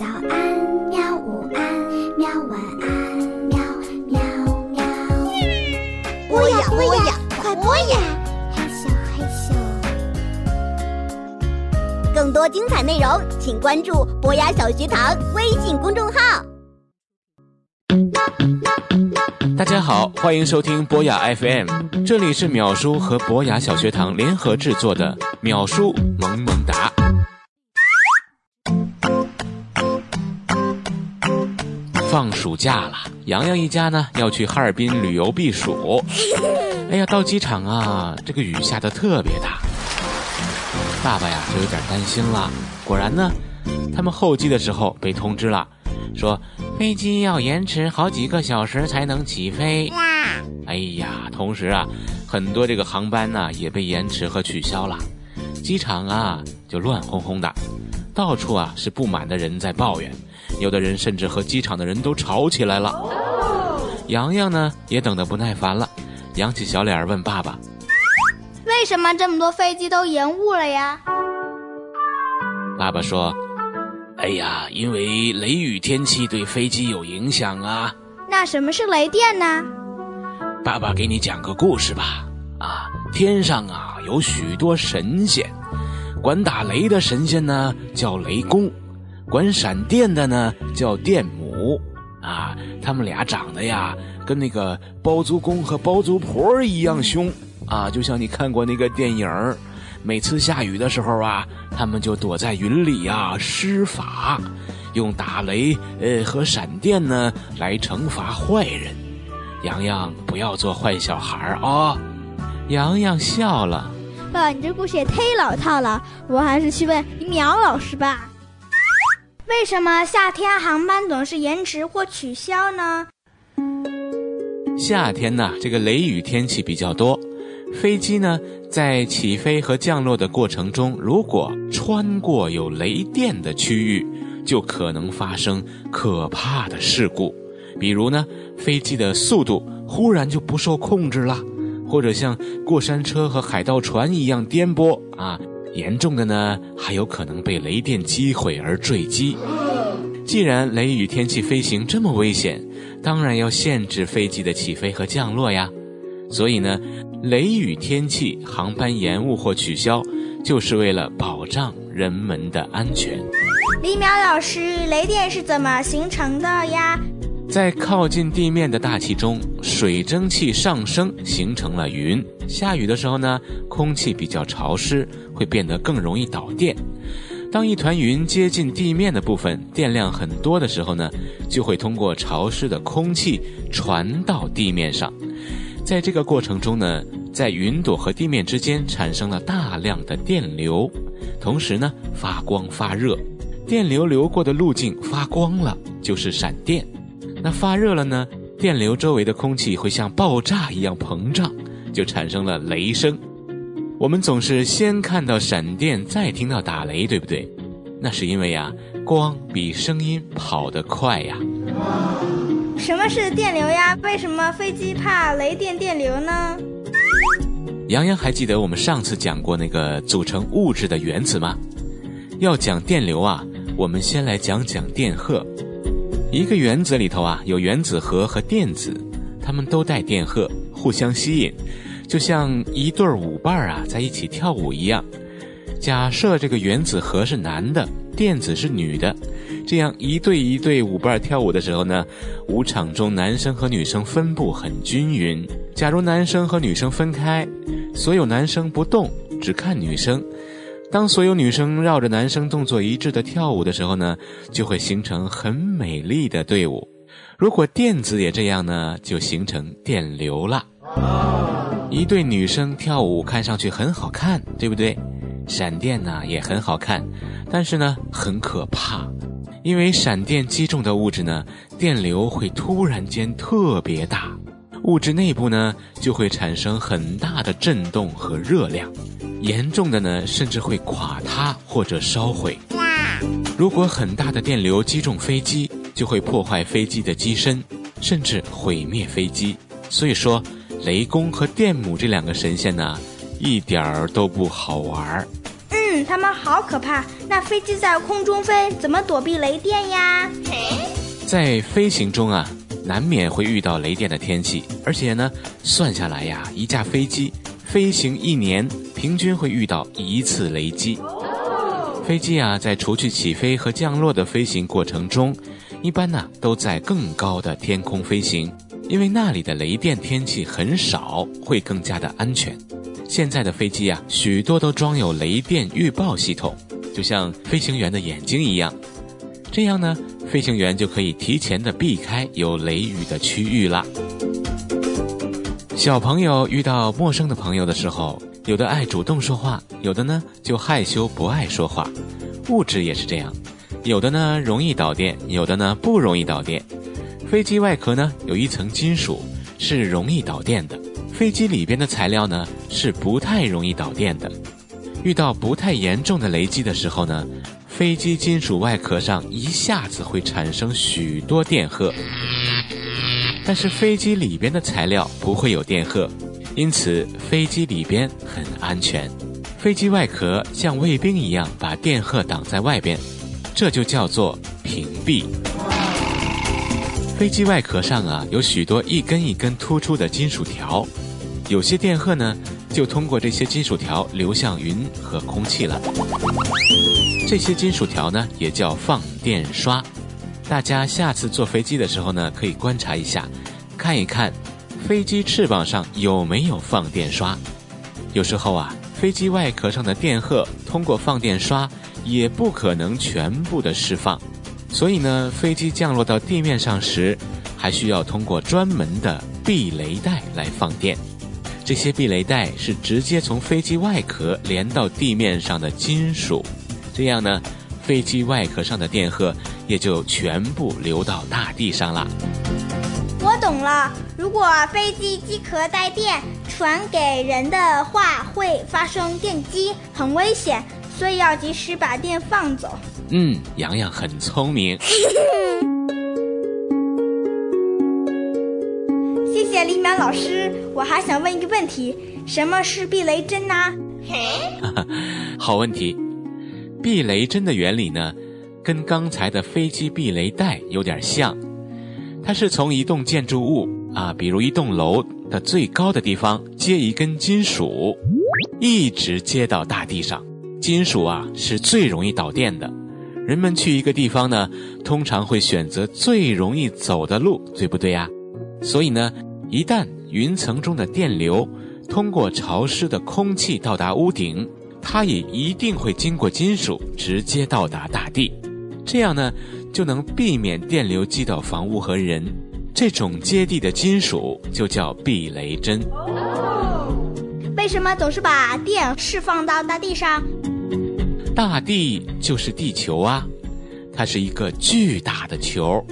早安，喵！午安，喵！晚安，喵喵喵。播呀播呀，快播呀！嘿咻嘿咻。更多精彩内容，请关注博雅小学堂微信公众号。大家好，欢迎收听博雅 FM，这里是淼叔和博雅小学堂联合制作的淼叔萌萌哒。放暑假了，洋洋一家呢要去哈尔滨旅游避暑。哎呀，到机场啊，这个雨下的特别大，爸爸呀就有点担心了。果然呢，他们候机的时候被通知了，说飞机要延迟好几个小时才能起飞。哎呀，同时啊，很多这个航班呢也被延迟和取消了，机场啊就乱哄哄的，到处啊是不满的人在抱怨。有的人甚至和机场的人都吵起来了。洋洋呢也等得不耐烦了，扬起小脸问爸爸：“为什么这么多飞机都延误了呀？”爸爸说：“哎呀，因为雷雨天气对飞机有影响啊。”那什么是雷电呢？爸爸给你讲个故事吧。啊，天上啊有许多神仙，管打雷的神仙呢叫雷公。管闪电的呢叫电母，啊，他们俩长得呀跟那个包租公和包租婆一样凶，啊，就像你看过那个电影每次下雨的时候啊，他们就躲在云里呀施法，用打雷呃和闪电呢来惩罚坏人。洋洋不要做坏小孩啊！洋洋笑了，爸，你这故事也忒老套了，我还是去问苗老师吧。为什么夏天航班总是延迟或取消呢？夏天呢，这个雷雨天气比较多，飞机呢在起飞和降落的过程中，如果穿过有雷电的区域，就可能发生可怕的事故。比如呢，飞机的速度忽然就不受控制了，或者像过山车和海盗船一样颠簸啊。严重的呢，还有可能被雷电击毁而坠机。既然雷雨天气飞行这么危险，当然要限制飞机的起飞和降落呀。所以呢，雷雨天气航班延误或取消，就是为了保障人们的安全。李淼老师，雷电是怎么形成的呀？在靠近地面的大气中，水蒸气上升，形成了云。下雨的时候呢，空气比较潮湿，会变得更容易导电。当一团云接近地面的部分，电量很多的时候呢，就会通过潮湿的空气传到地面上。在这个过程中呢，在云朵和地面之间产生了大量的电流，同时呢，发光发热。电流流过的路径发光了，就是闪电。那发热了呢？电流周围的空气会像爆炸一样膨胀，就产生了雷声。我们总是先看到闪电，再听到打雷，对不对？那是因为呀，光比声音跑得快呀。什么是电流呀？为什么飞机怕雷电电流呢？杨洋还记得我们上次讲过那个组成物质的原子吗？要讲电流啊，我们先来讲讲电荷。一个原子里头啊，有原子核和电子，它们都带电荷，互相吸引，就像一对舞伴啊在一起跳舞一样。假设这个原子核是男的，电子是女的，这样一对一对舞伴跳舞的时候呢，舞场中男生和女生分布很均匀。假如男生和女生分开，所有男生不动，只看女生。当所有女生绕着男生动作一致的跳舞的时候呢，就会形成很美丽的队伍。如果电子也这样呢，就形成电流了。一对女生跳舞看上去很好看，对不对？闪电呢也很好看，但是呢很可怕，因为闪电击中的物质呢，电流会突然间特别大，物质内部呢就会产生很大的震动和热量。严重的呢，甚至会垮塌或者烧毁。如果很大的电流击中飞机，就会破坏飞机的机身，甚至毁灭飞机。所以说，雷公和电母这两个神仙呢，一点儿都不好玩儿。嗯，他们好可怕。那飞机在空中飞，怎么躲避雷电呀？在飞行中啊，难免会遇到雷电的天气，而且呢，算下来呀，一架飞机飞行一年，平均会遇到一次雷击。飞机啊，在除去起飞和降落的飞行过程中，一般呢都在更高的天空飞行，因为那里的雷电天气很少，会更加的安全。现在的飞机啊，许多都装有雷电预报系统，就像飞行员的眼睛一样，这样呢，飞行员就可以提前的避开有雷雨的区域啦。小朋友遇到陌生的朋友的时候。有的爱主动说话，有的呢就害羞不爱说话。物质也是这样，有的呢容易导电，有的呢不容易导电。飞机外壳呢有一层金属是容易导电的，飞机里边的材料呢是不太容易导电的。遇到不太严重的雷击的时候呢，飞机金属外壳上一下子会产生许多电荷，但是飞机里边的材料不会有电荷。因此，飞机里边很安全。飞机外壳像卫兵一样把电荷挡在外边，这就叫做屏蔽。飞机外壳上啊有许多一根一根突出的金属条，有些电荷呢就通过这些金属条流向云和空气了。这些金属条呢也叫放电刷。大家下次坐飞机的时候呢，可以观察一下，看一看。飞机翅膀上有没有放电刷？有时候啊，飞机外壳上的电荷通过放电刷也不可能全部的释放，所以呢，飞机降落到地面上时，还需要通过专门的避雷带来放电。这些避雷带是直接从飞机外壳连到地面上的金属，这样呢，飞机外壳上的电荷也就全部流到大地上了。我懂了，如果飞机机壳带电传给人的话，会发生电击，很危险，所以要及时把电放走。嗯，洋洋很聪明。谢谢李淼老师，我还想问一个问题：什么是避雷针呢？好问题，避雷针的原理呢，跟刚才的飞机避雷带有点像。它是从一栋建筑物啊，比如一栋楼的最高的地方接一根金属，一直接到大地上。金属啊是最容易导电的，人们去一个地方呢，通常会选择最容易走的路，对不对呀？所以呢，一旦云层中的电流通过潮湿的空气到达屋顶，它也一定会经过金属直接到达大地。这样呢。就能避免电流击到房屋和人，这种接地的金属就叫避雷针。为什么总是把电释放到大地上？大地就是地球啊，它是一个巨大的球，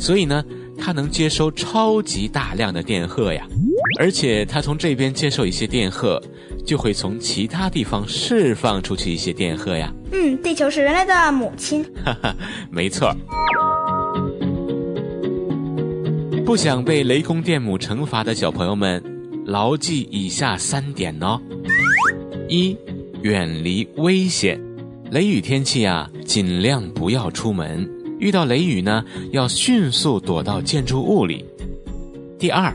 所以呢，它能接收超级大量的电荷呀。而且它从这边接受一些电荷，就会从其他地方释放出去一些电荷呀。嗯，地球是人类的母亲。哈哈，没错。不想被雷公电母惩罚的小朋友们，牢记以下三点哦：一、远离危险，雷雨天气啊，尽量不要出门。遇到雷雨呢，要迅速躲到建筑物里。第二。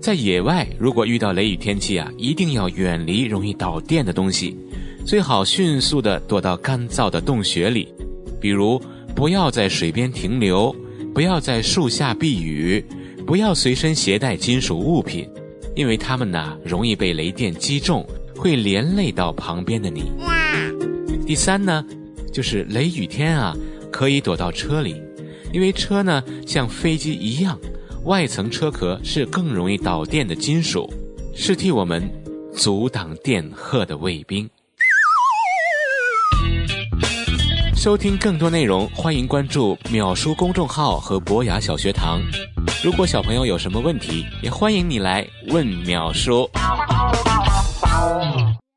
在野外，如果遇到雷雨天气啊，一定要远离容易导电的东西，最好迅速的躲到干燥的洞穴里。比如，不要在水边停留，不要在树下避雨，不要随身携带金属物品，因为它们呢容易被雷电击中，会连累到旁边的你。第三呢，就是雷雨天啊，可以躲到车里，因为车呢像飞机一样。外层车壳是更容易导电的金属，是替我们阻挡电荷的卫兵。收听更多内容，欢迎关注“秒叔”公众号和博雅小学堂。如果小朋友有什么问题，也欢迎你来问淼叔。